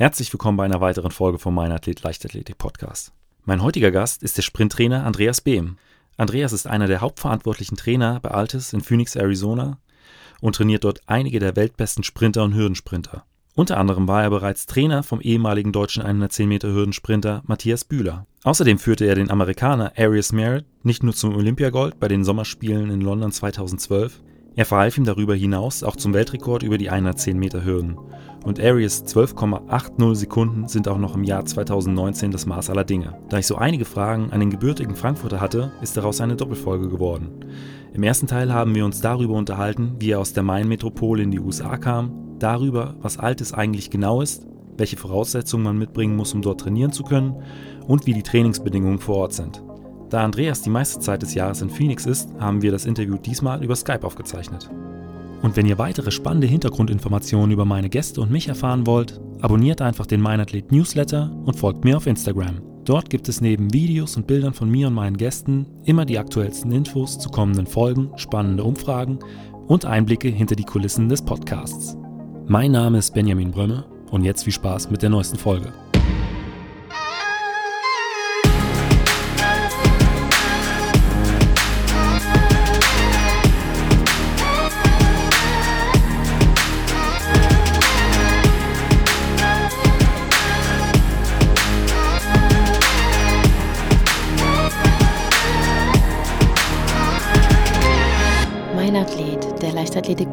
Herzlich willkommen bei einer weiteren Folge vom Mein Athlet Leichtathletik Podcast. Mein heutiger Gast ist der Sprinttrainer Andreas Behm. Andreas ist einer der hauptverantwortlichen Trainer bei Altis in Phoenix, Arizona und trainiert dort einige der weltbesten Sprinter und Hürdensprinter. Unter anderem war er bereits Trainer vom ehemaligen deutschen 110 Meter Hürdensprinter Matthias Bühler. Außerdem führte er den Amerikaner Arias Merritt nicht nur zum Olympiagold bei den Sommerspielen in London 2012, er verhalf ihm darüber hinaus auch zum Weltrekord über die 110 Meter Hürden und Arias 12,80 Sekunden sind auch noch im Jahr 2019 das Maß aller Dinge. Da ich so einige Fragen an den gebürtigen Frankfurter hatte, ist daraus eine Doppelfolge geworden. Im ersten Teil haben wir uns darüber unterhalten, wie er aus der Main-Metropole in die USA kam, darüber, was Altes eigentlich genau ist, welche Voraussetzungen man mitbringen muss, um dort trainieren zu können und wie die Trainingsbedingungen vor Ort sind. Da Andreas die meiste Zeit des Jahres in Phoenix ist, haben wir das Interview diesmal über Skype aufgezeichnet. Und wenn ihr weitere spannende Hintergrundinformationen über meine Gäste und mich erfahren wollt, abonniert einfach den Meinathlet Newsletter und folgt mir auf Instagram. Dort gibt es neben Videos und Bildern von mir und meinen Gästen immer die aktuellsten Infos zu kommenden Folgen, spannende Umfragen und Einblicke hinter die Kulissen des Podcasts. Mein Name ist Benjamin Brömme und jetzt viel Spaß mit der neuesten Folge.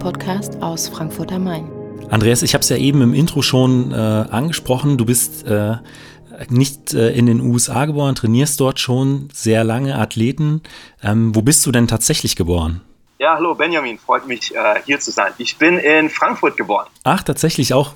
Leichtathletik-Podcast aus Frankfurt am Main. Andreas, ich habe es ja eben im Intro schon äh, angesprochen. Du bist äh, nicht äh, in den USA geboren, trainierst dort schon sehr lange Athleten. Ähm, wo bist du denn tatsächlich geboren? Ja, hallo Benjamin, freut mich äh, hier zu sein. Ich bin in Frankfurt geboren. Ach, tatsächlich auch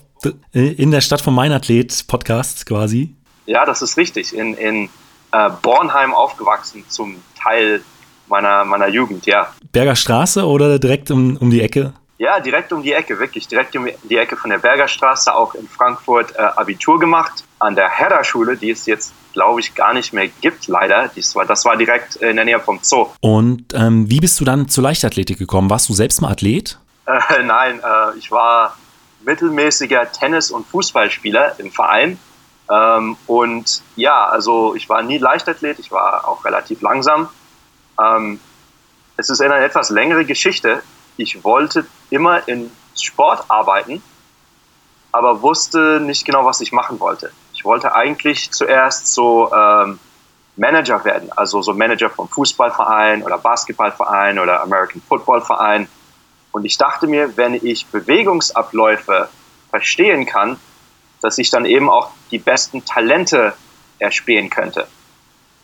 äh, in der Stadt von Mein Athlet Podcast quasi? Ja, das ist richtig. In, in äh, Bornheim aufgewachsen, zum Teil meiner, meiner Jugend, ja. Berger Straße oder direkt um, um die Ecke? Ja, direkt um die Ecke, wirklich. Direkt um die Ecke von der Berger Straße, auch in Frankfurt äh, Abitur gemacht. An der Herder-Schule, die es jetzt, glaube ich, gar nicht mehr gibt, leider. Das war, das war direkt in der Nähe vom Zoo. Und ähm, wie bist du dann zur Leichtathletik gekommen? Warst du selbst mal Athlet? Äh, nein, äh, ich war mittelmäßiger Tennis- und Fußballspieler im Verein. Ähm, und ja, also ich war nie Leichtathlet, ich war auch relativ langsam. Ähm, es ist eine etwas längere Geschichte. Ich wollte immer in Sport arbeiten, aber wusste nicht genau, was ich machen wollte. Ich wollte eigentlich zuerst so ähm, Manager werden, also so Manager vom Fußballverein oder Basketballverein oder American Football Verein. Und ich dachte mir, wenn ich Bewegungsabläufe verstehen kann, dass ich dann eben auch die besten Talente erspähen könnte.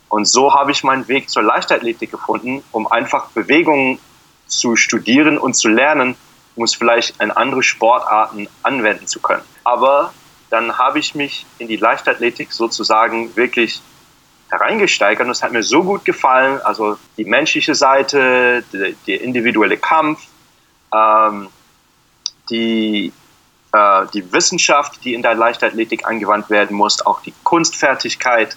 Und so habe ich meinen Weg zur Leichtathletik gefunden, um einfach Bewegungen zu studieren und zu lernen, um es vielleicht in andere Sportarten anwenden zu können. Aber dann habe ich mich in die Leichtathletik sozusagen wirklich hereingesteigert und es hat mir so gut gefallen. Also die menschliche Seite, der, individuelle Kampf, ähm, die, äh, die Wissenschaft, die in der Leichtathletik angewandt werden muss, auch die Kunstfertigkeit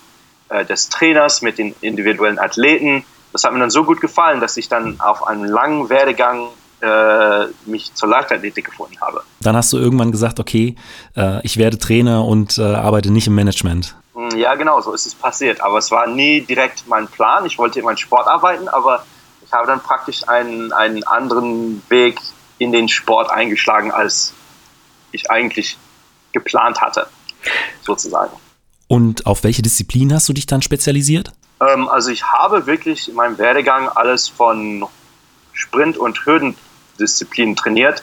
äh, des Trainers mit den individuellen Athleten. Das hat mir dann so gut gefallen, dass ich dann auf einem langen Werdegang äh, mich zur Leichtathletik gefunden habe. Dann hast du irgendwann gesagt, okay, äh, ich werde Trainer und äh, arbeite nicht im Management. Hm, ja, genau, so ist es passiert. Aber es war nie direkt mein Plan. Ich wollte in meinen Sport arbeiten, aber ich habe dann praktisch einen, einen anderen Weg in den Sport eingeschlagen, als ich eigentlich geplant hatte, sozusagen. Und auf welche Disziplin hast du dich dann spezialisiert? Ähm, also ich habe wirklich in meinem Werdegang alles von Sprint- und Hürdendisziplinen trainiert.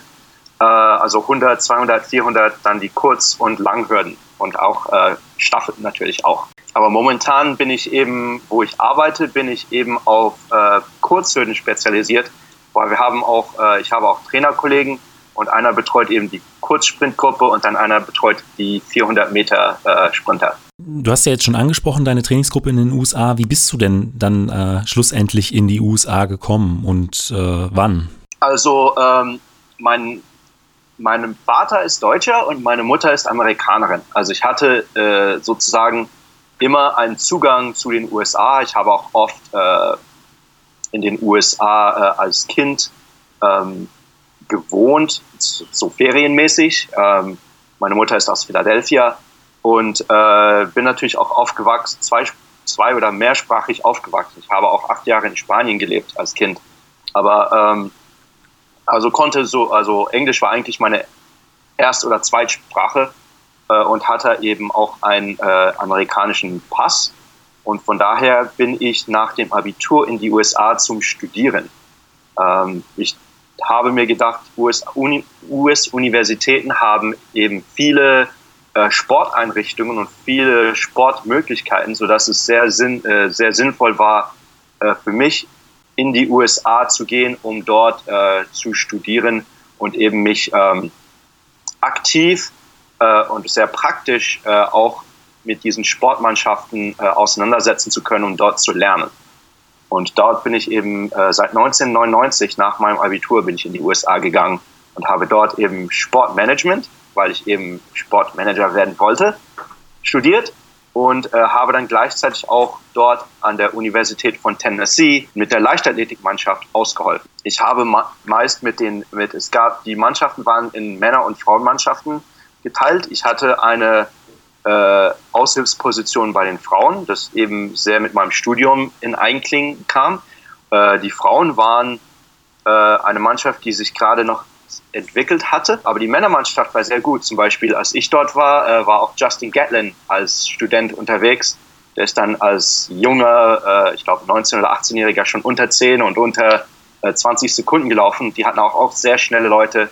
Äh, also 100, 200, 400, dann die Kurz- und Langhürden und auch äh, Staffeln natürlich auch. Aber momentan bin ich eben, wo ich arbeite, bin ich eben auf äh, Kurzhürden spezialisiert, weil wir haben auch, ich habe auch Trainerkollegen und einer betreut eben die Kurzsprintgruppe und dann einer betreut die 400 Meter Sprinter. Du hast ja jetzt schon angesprochen, deine Trainingsgruppe in den USA. Wie bist du denn dann äh, schlussendlich in die USA gekommen und äh, wann? Also ähm, mein, mein Vater ist Deutscher und meine Mutter ist Amerikanerin. Also ich hatte äh, sozusagen immer einen Zugang zu den USA. Ich habe auch oft äh, in den USA äh, als Kind ähm, gewohnt, so ferienmäßig. Ähm, meine Mutter ist aus Philadelphia und äh, bin natürlich auch aufgewachsen, zwei, zwei oder mehrsprachig aufgewachsen. Ich habe auch acht Jahre in Spanien gelebt als Kind. Aber ähm, also konnte so, also Englisch war eigentlich meine Erst- oder Zweitsprache äh, und hatte eben auch einen äh, amerikanischen Pass. Und von daher bin ich nach dem Abitur in die USA zum Studieren. Ähm, ich habe mir gedacht, US-Universitäten US haben eben viele äh, Sporteinrichtungen und viele Sportmöglichkeiten, sodass es sehr, sinn, äh, sehr sinnvoll war, äh, für mich in die USA zu gehen, um dort äh, zu studieren und eben mich ähm, aktiv äh, und sehr praktisch äh, auch mit diesen Sportmannschaften äh, auseinandersetzen zu können und dort zu lernen. Und dort bin ich eben äh, seit 1999 nach meinem Abitur bin ich in die USA gegangen und habe dort eben Sportmanagement, weil ich eben Sportmanager werden wollte, studiert und äh, habe dann gleichzeitig auch dort an der Universität von Tennessee mit der Leichtathletikmannschaft ausgeholfen. Ich habe meist mit den, mit, es gab, die Mannschaften waren in Männer- und Frauenmannschaften geteilt. Ich hatte eine äh, Aushilfsposition bei den Frauen, das eben sehr mit meinem Studium in Einkling kam. Äh, die Frauen waren äh, eine Mannschaft, die sich gerade noch entwickelt hatte, aber die Männermannschaft war sehr gut. Zum Beispiel, als ich dort war, äh, war auch Justin Gatlin als Student unterwegs. Der ist dann als junger, äh, ich glaube 19- oder 18-Jähriger schon unter 10 und unter 20 äh, Sekunden gelaufen. Die hatten auch, auch sehr schnelle Leute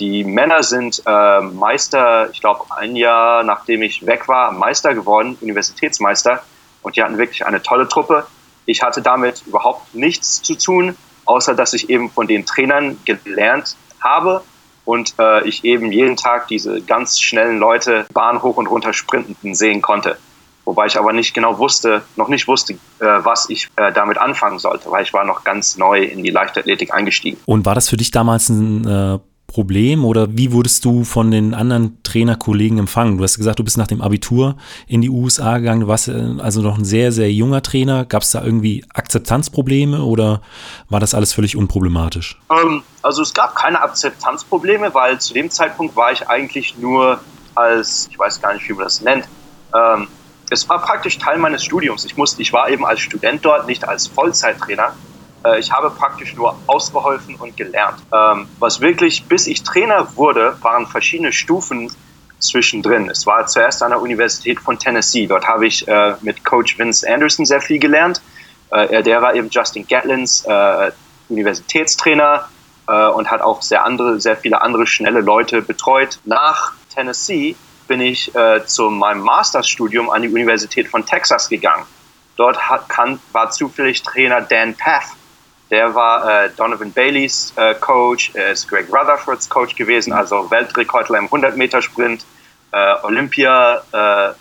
die Männer sind Meister, ich glaube, ein Jahr nachdem ich weg war, Meister geworden, Universitätsmeister. Und die hatten wirklich eine tolle Truppe. Ich hatte damit überhaupt nichts zu tun, außer dass ich eben von den Trainern gelernt habe und äh, ich eben jeden Tag diese ganz schnellen Leute Bahn hoch und runter sprintenden sehen konnte. Wobei ich aber nicht genau wusste, noch nicht wusste, äh, was ich äh, damit anfangen sollte, weil ich war noch ganz neu in die Leichtathletik eingestiegen. Und war das für dich damals ein äh, Problem oder wie wurdest du von den anderen Trainerkollegen empfangen? Du hast gesagt, du bist nach dem Abitur in die USA gegangen, du warst äh, also noch ein sehr, sehr junger Trainer. Gab es da irgendwie Akzeptanzprobleme oder war das alles völlig unproblematisch? Ähm, also es gab keine Akzeptanzprobleme, weil zu dem Zeitpunkt war ich eigentlich nur als, ich weiß gar nicht, wie man das nennt, ähm, es war praktisch Teil meines Studiums. Ich, musste, ich war eben als Student dort, nicht als Vollzeittrainer. Äh, ich habe praktisch nur ausgeholfen und gelernt. Ähm, was wirklich, bis ich Trainer wurde, waren verschiedene Stufen zwischendrin. Es war zuerst an der Universität von Tennessee. Dort habe ich äh, mit Coach Vince Anderson sehr viel gelernt. Äh, der war eben Justin Gatlins Universitätstrainer und hat auch sehr andere, sehr viele andere schnelle Leute betreut. Nach Tennessee bin ich zu meinem Masterstudium an die Universität von Texas gegangen. Dort hat, kann, war zufällig Trainer Dan Path, der war äh, Donovan Baileys äh, Coach, er ist Greg Rutherfords Coach gewesen, also Weltrekordler im 100-Meter-Sprint, äh, Olympia, äh,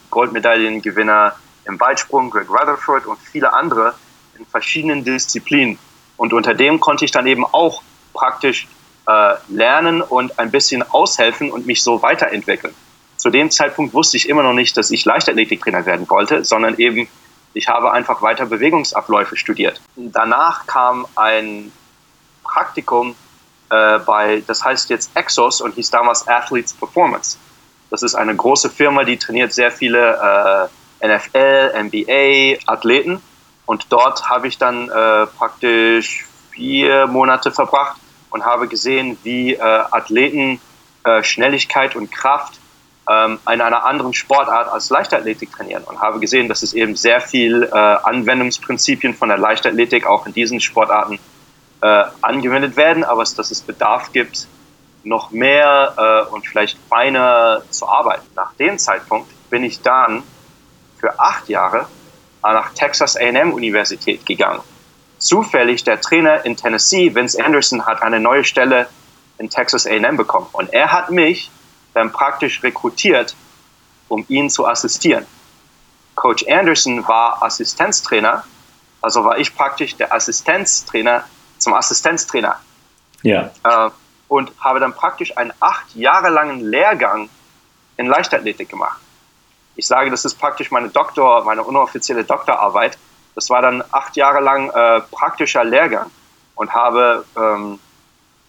im Weitsprung, Greg Rutherford und viele andere in verschiedenen Disziplinen. Und unter dem konnte ich dann eben auch praktisch äh, lernen und ein bisschen aushelfen und mich so weiterentwickeln. Zu dem Zeitpunkt wusste ich immer noch nicht, dass ich Leichtathletiktrainer werden wollte, sondern eben ich habe einfach weiter Bewegungsabläufe studiert. Danach kam ein Praktikum äh, bei, das heißt jetzt Exos und hieß damals Athletes Performance. Das ist eine große Firma, die trainiert sehr viele äh, NFL, NBA, Athleten. Und dort habe ich dann äh, praktisch vier Monate verbracht und habe gesehen, wie äh, Athleten äh, Schnelligkeit und Kraft ähm, in einer anderen Sportart als Leichtathletik trainieren und habe gesehen, dass es eben sehr viel äh, Anwendungsprinzipien von der Leichtathletik auch in diesen Sportarten äh, angewendet werden, aber dass es Bedarf gibt, noch mehr äh, und vielleicht feiner zu arbeiten. Nach dem Zeitpunkt bin ich dann für acht Jahre nach Texas A&M Universität gegangen. Zufällig der Trainer in Tennessee, Vince Anderson, hat eine neue Stelle in Texas A&M bekommen und er hat mich dann praktisch rekrutiert, um ihn zu assistieren. Coach Anderson war Assistenztrainer, also war ich praktisch der Assistenztrainer zum Assistenztrainer. Ja. Äh, und habe dann praktisch einen acht Jahre langen Lehrgang in Leichtathletik gemacht. Ich sage, das ist praktisch meine Doktor, meine unoffizielle Doktorarbeit. Das war dann acht Jahre lang äh, praktischer Lehrgang und habe ähm,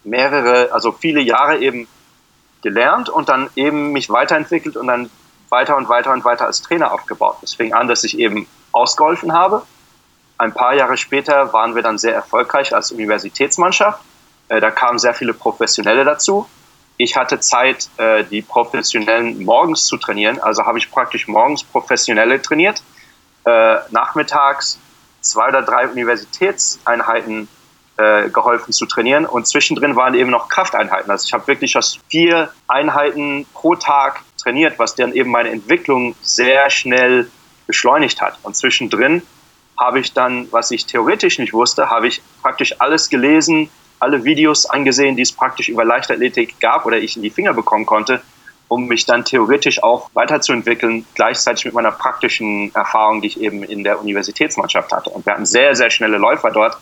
mehrere, also viele Jahre eben gelernt und dann eben mich weiterentwickelt und dann weiter und weiter und weiter als Trainer aufgebaut. Es fing an, dass ich eben ausgeholfen habe. Ein paar Jahre später waren wir dann sehr erfolgreich als Universitätsmannschaft. Äh, da kamen sehr viele Professionelle dazu. Ich hatte Zeit, äh, die Professionellen morgens zu trainieren. Also habe ich praktisch morgens Professionelle trainiert, äh, nachmittags zwei oder drei Universitätseinheiten äh, geholfen zu trainieren und zwischendrin waren eben noch Krafteinheiten. Also ich habe wirklich aus vier Einheiten pro Tag trainiert, was dann eben meine Entwicklung sehr schnell beschleunigt hat. Und zwischendrin habe ich dann, was ich theoretisch nicht wusste, habe ich praktisch alles gelesen, alle Videos angesehen, die es praktisch über Leichtathletik gab oder ich in die Finger bekommen konnte, um mich dann theoretisch auch weiterzuentwickeln, gleichzeitig mit meiner praktischen Erfahrung, die ich eben in der Universitätsmannschaft hatte. Und wir hatten sehr, sehr schnelle Läufer dort.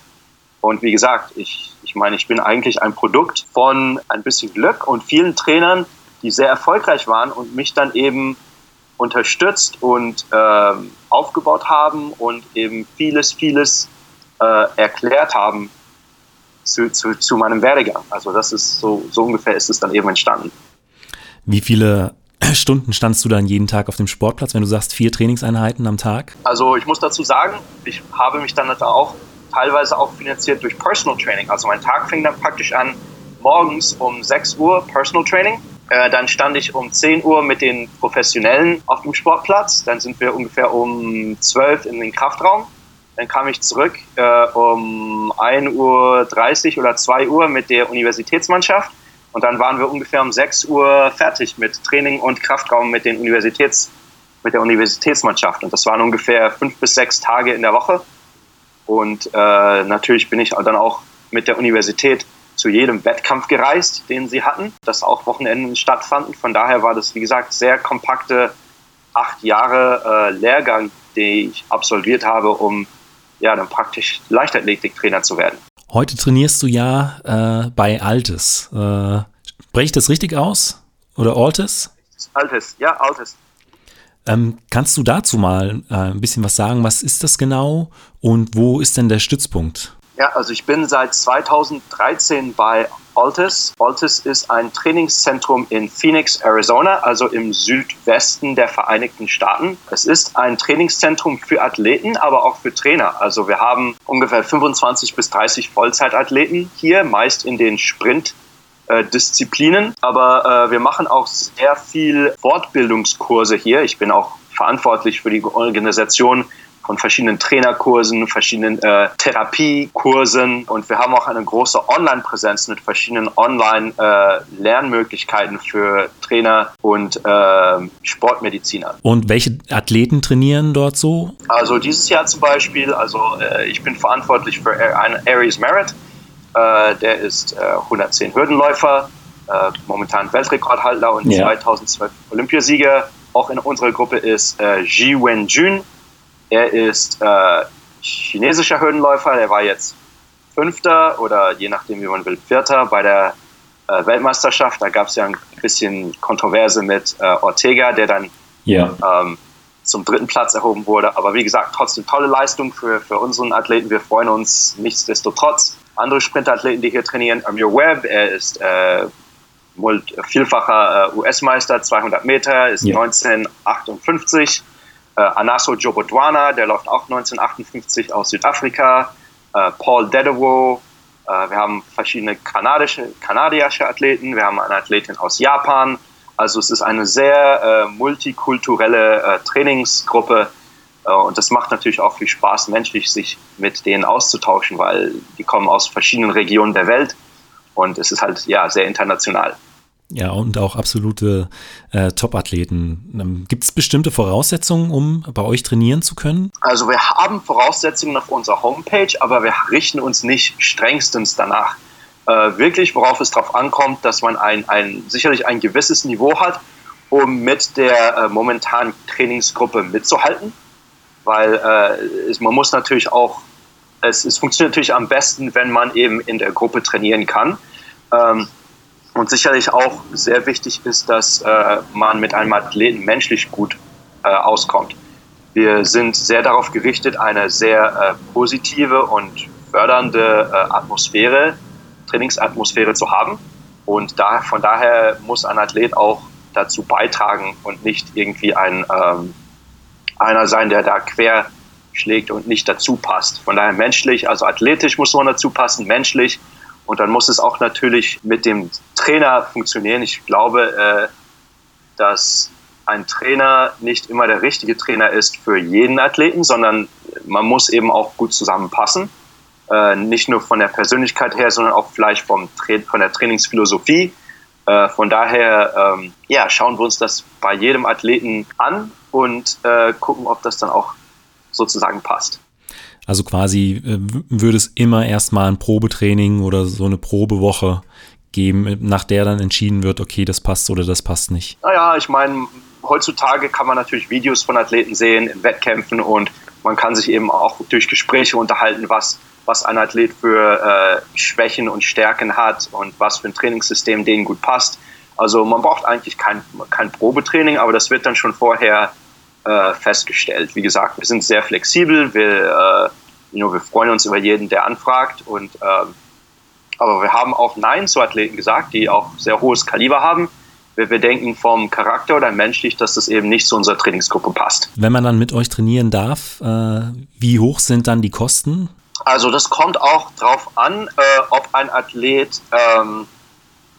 Und wie gesagt, ich, ich meine, ich bin eigentlich ein Produkt von ein bisschen Glück und vielen Trainern, die sehr erfolgreich waren und mich dann eben unterstützt und äh, aufgebaut haben und eben vieles, vieles äh, erklärt haben zu, zu, zu meinem Werdegang. Also das ist so, so ungefähr ist es dann eben entstanden. Wie viele Stunden standst du dann jeden Tag auf dem Sportplatz, wenn du sagst vier Trainingseinheiten am Tag? Also ich muss dazu sagen, ich habe mich dann auch teilweise auch finanziert durch Personal Training. Also mein Tag fing dann praktisch an morgens um 6 Uhr Personal Training. Äh, dann stand ich um 10 Uhr mit den Professionellen auf dem Sportplatz. Dann sind wir ungefähr um 12 in den Kraftraum. Dann kam ich zurück äh, um 1.30 Uhr oder 2 Uhr mit der Universitätsmannschaft. Und dann waren wir ungefähr um 6 Uhr fertig mit Training und Kraftraum mit, den Universitäts, mit der Universitätsmannschaft. Und das waren ungefähr fünf bis sechs Tage in der Woche. Und äh, natürlich bin ich dann auch mit der Universität zu jedem Wettkampf gereist, den sie hatten, das auch Wochenenden stattfanden. Von daher war das, wie gesagt, sehr kompakte acht Jahre äh, Lehrgang, den ich absolviert habe, um ja, dann praktisch Leichtathletiktrainer zu werden. Heute trainierst du ja äh, bei Altes. Äh, spreche ich das richtig aus? Oder Altes? Altes, ja, Altes. Ähm, kannst du dazu mal äh, ein bisschen was sagen? Was ist das genau und wo ist denn der Stützpunkt? Ja, also ich bin seit 2013 bei Altis. Altis ist ein Trainingszentrum in Phoenix, Arizona, also im Südwesten der Vereinigten Staaten. Es ist ein Trainingszentrum für Athleten, aber auch für Trainer. Also wir haben ungefähr 25 bis 30 Vollzeitathleten hier, meist in den Sprint Disziplinen. Aber äh, wir machen auch sehr viel Fortbildungskurse hier. Ich bin auch verantwortlich für die Organisation von verschiedenen Trainerkursen, verschiedenen äh, Therapiekursen und wir haben auch eine große Online-Präsenz mit verschiedenen Online-Lernmöglichkeiten äh, für Trainer und äh, Sportmediziner. Und welche Athleten trainieren dort so? Also dieses Jahr zum Beispiel, also äh, ich bin verantwortlich für Aries Merit, äh, der ist 110 äh, Hürdenläufer, momentan Weltrekordhalter und ja. 2012 Olympiasieger. Auch in unserer Gruppe ist Ji Wen-jun, er ist äh, chinesischer Hürdenläufer, der war jetzt Fünfter oder je nachdem, wie man will, Vierter bei der äh, Weltmeisterschaft. Da gab es ja ein bisschen Kontroverse mit äh, Ortega, der dann ja. ähm, zum dritten Platz erhoben wurde. Aber wie gesagt, trotzdem tolle Leistung für, für unseren Athleten. Wir freuen uns nichtsdestotrotz. Andere Sprintathleten, die hier trainieren, Amir Webb, er ist äh, vielfacher äh, US-Meister, 200 Meter, ist ja. 1958 äh, Anaso Jobodwana, der läuft auch 1958 aus Südafrika. Äh, Paul Dedewo. Äh, wir haben verschiedene kanadische, kanadische Athleten. Wir haben eine Athletin aus Japan. Also es ist eine sehr äh, multikulturelle äh, Trainingsgruppe. Äh, und das macht natürlich auch viel Spaß, menschlich sich mit denen auszutauschen, weil die kommen aus verschiedenen Regionen der Welt. Und es ist halt ja sehr international. Ja, und auch absolute äh, Top-Athleten. Ähm, Gibt es bestimmte Voraussetzungen, um bei euch trainieren zu können? Also wir haben Voraussetzungen auf unserer Homepage, aber wir richten uns nicht strengstens danach. Äh, wirklich, worauf es darauf ankommt, dass man ein, ein, sicherlich ein gewisses Niveau hat, um mit der äh, momentanen Trainingsgruppe mitzuhalten. Weil äh, es, man muss natürlich auch, es, es funktioniert natürlich am besten, wenn man eben in der Gruppe trainieren kann. Ähm, und sicherlich auch sehr wichtig ist, dass äh, man mit einem Athleten menschlich gut äh, auskommt. Wir sind sehr darauf gerichtet, eine sehr äh, positive und fördernde äh, Atmosphäre, Trainingsatmosphäre zu haben. Und da, von daher muss ein Athlet auch dazu beitragen und nicht irgendwie ein ähm, einer sein, der da quer schlägt und nicht dazu passt. Von daher menschlich, also athletisch muss man dazu passen, menschlich. Und dann muss es auch natürlich mit dem Trainer funktionieren. Ich glaube, äh, dass ein Trainer nicht immer der richtige Trainer ist für jeden Athleten, sondern man muss eben auch gut zusammenpassen. Äh, nicht nur von der Persönlichkeit her, sondern auch vielleicht vom von der Trainingsphilosophie. Äh, von daher ähm, ja, schauen wir uns das bei jedem Athleten an und äh, gucken, ob das dann auch sozusagen passt. Also quasi äh, würde es immer erstmal ein Probetraining oder so eine Probewoche geben, nach der dann entschieden wird, okay, das passt oder das passt nicht. Naja, ich meine, heutzutage kann man natürlich Videos von Athleten sehen in Wettkämpfen und man kann sich eben auch durch Gespräche unterhalten, was, was ein Athlet für äh, Schwächen und Stärken hat und was für ein Trainingssystem denen gut passt. Also man braucht eigentlich kein, kein Probetraining, aber das wird dann schon vorher äh, festgestellt. Wie gesagt, wir sind sehr flexibel, wir, äh, wir freuen uns über jeden, der anfragt. Und, äh, aber wir haben auch Nein zu Athleten gesagt, die auch sehr hohes Kaliber haben. Wir, wir denken vom Charakter oder menschlich, dass das eben nicht zu unserer Trainingsgruppe passt. Wenn man dann mit euch trainieren darf, äh, wie hoch sind dann die Kosten? Also das kommt auch darauf an, äh, ob ein Athlet, ähm,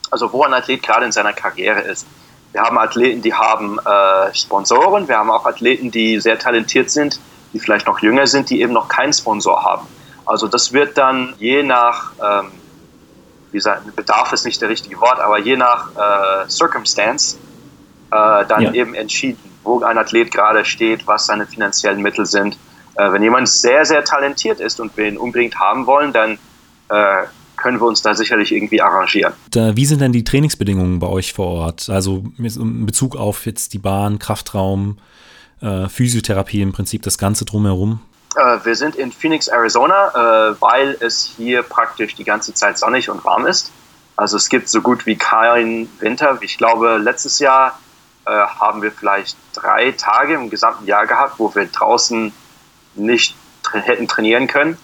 also wo ein Athlet gerade in seiner Karriere ist. Wir haben Athleten, die haben äh, Sponsoren. Wir haben auch Athleten, die sehr talentiert sind, die vielleicht noch jünger sind, die eben noch keinen Sponsor haben. Also das wird dann je nach, ähm, wie gesagt, Bedarf ist nicht der richtige Wort, aber je nach äh, Circumstance äh, dann ja. eben entschieden, wo ein Athlet gerade steht, was seine finanziellen Mittel sind. Äh, wenn jemand sehr, sehr talentiert ist und wir ihn unbedingt haben wollen, dann äh, können wir uns da sicherlich irgendwie arrangieren. Wie sind denn die Trainingsbedingungen bei euch vor Ort? Also in Bezug auf jetzt die Bahn, Kraftraum, äh, Physiotherapie im Prinzip, das Ganze drumherum? Äh, wir sind in Phoenix, Arizona, äh, weil es hier praktisch die ganze Zeit sonnig und warm ist. Also es gibt so gut wie keinen Winter. Ich glaube, letztes Jahr äh, haben wir vielleicht drei Tage im gesamten Jahr gehabt, wo wir draußen nicht tra hätten trainieren können.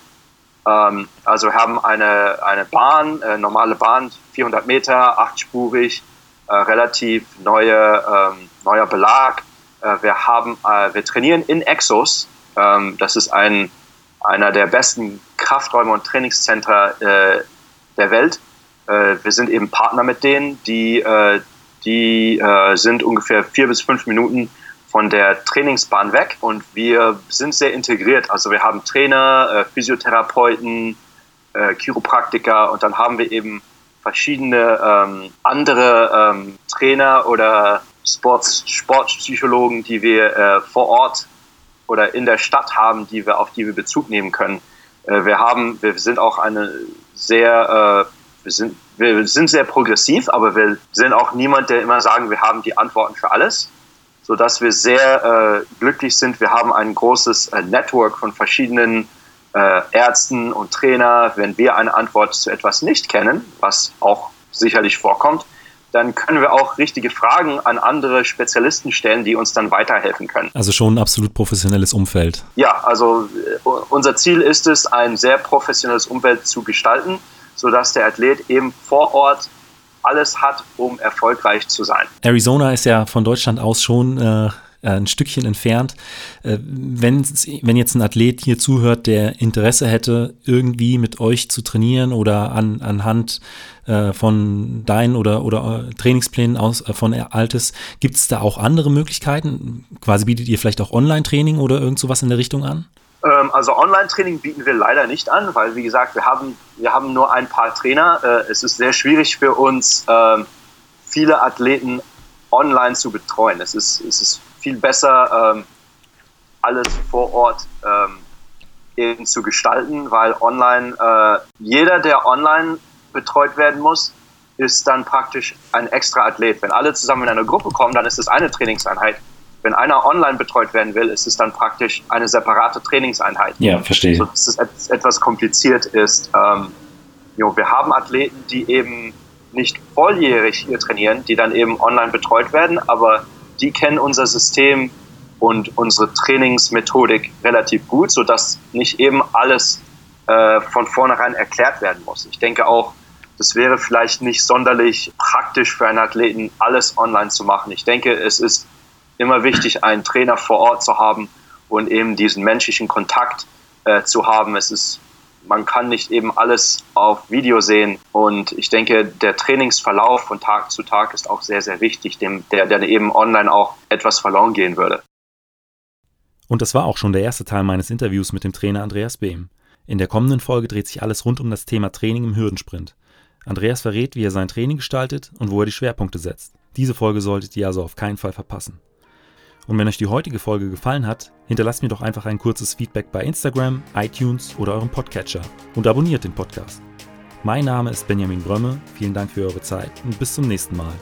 Ähm, also wir haben eine, eine Bahn, äh, normale Bahn, 400 Meter, achtspurig, äh, relativ neue, ähm, neuer Belag. Äh, wir, haben, äh, wir trainieren in Exos. Ähm, das ist ein, einer der besten Krafträume und Trainingszentren äh, der Welt. Äh, wir sind eben Partner mit denen, die, die sind ungefähr vier bis fünf Minuten von der Trainingsbahn weg und wir sind sehr integriert. Also wir haben Trainer, äh, Physiotherapeuten, äh, Chiropraktiker und dann haben wir eben verschiedene ähm, andere ähm, Trainer oder Sports, Sportpsychologen, die wir äh, vor Ort oder in der Stadt haben, die wir, auf die wir Bezug nehmen können. Äh, wir haben, wir sind auch eine sehr, äh, wir sind, wir sind sehr progressiv, aber wir sind auch niemand, der immer sagen, wir haben die Antworten für alles sodass wir sehr äh, glücklich sind. Wir haben ein großes äh, Network von verschiedenen äh, Ärzten und Trainer. Wenn wir eine Antwort zu etwas nicht kennen, was auch sicherlich vorkommt, dann können wir auch richtige Fragen an andere Spezialisten stellen, die uns dann weiterhelfen können. Also schon ein absolut professionelles Umfeld. Ja, also unser Ziel ist es, ein sehr professionelles Umfeld zu gestalten, sodass der Athlet eben vor Ort alles hat, um erfolgreich zu sein. Arizona ist ja von Deutschland aus schon äh, ein Stückchen entfernt. Äh, wenn, wenn jetzt ein Athlet hier zuhört, der Interesse hätte, irgendwie mit euch zu trainieren oder an, anhand äh, von deinen oder, oder äh, Trainingsplänen aus, äh, von Altes, gibt es da auch andere Möglichkeiten? Quasi bietet ihr vielleicht auch Online-Training oder irgend sowas in der Richtung an? Ähm, also Online-Training bieten wir leider nicht an, weil wie gesagt, wir haben, wir haben nur ein paar Trainer. Äh, es ist sehr schwierig für uns, ähm, viele Athleten online zu betreuen. Es ist, es ist viel besser, ähm, alles vor Ort eben zu gestalten, weil online, äh, jeder, der online betreut werden muss, ist dann praktisch ein extra Athlet. Wenn alle zusammen in eine Gruppe kommen, dann ist es eine Trainingseinheit. Wenn einer online betreut werden will, ist es dann praktisch eine separate Trainingseinheit. Ja, verstehe. So, dass es etwas kompliziert ist. Ähm, jo, wir haben Athleten, die eben nicht volljährig hier trainieren, die dann eben online betreut werden, aber die kennen unser System und unsere Trainingsmethodik relativ gut, sodass nicht eben alles äh, von vornherein erklärt werden muss. Ich denke auch, das wäre vielleicht nicht sonderlich praktisch für einen Athleten, alles online zu machen. Ich denke, es ist immer wichtig, einen Trainer vor Ort zu haben und eben diesen menschlichen Kontakt äh, zu haben. Es ist, man kann nicht eben alles auf Video sehen und ich denke, der Trainingsverlauf von Tag zu Tag ist auch sehr, sehr wichtig, dem, der, der eben online auch etwas verloren gehen würde. Und das war auch schon der erste Teil meines Interviews mit dem Trainer Andreas Behm. In der kommenden Folge dreht sich alles rund um das Thema Training im Hürdensprint. Andreas verrät, wie er sein Training gestaltet und wo er die Schwerpunkte setzt. Diese Folge solltet ihr also auf keinen Fall verpassen. Und wenn euch die heutige Folge gefallen hat, hinterlasst mir doch einfach ein kurzes Feedback bei Instagram, iTunes oder eurem Podcatcher und abonniert den Podcast. Mein Name ist Benjamin Brömme, vielen Dank für eure Zeit und bis zum nächsten Mal.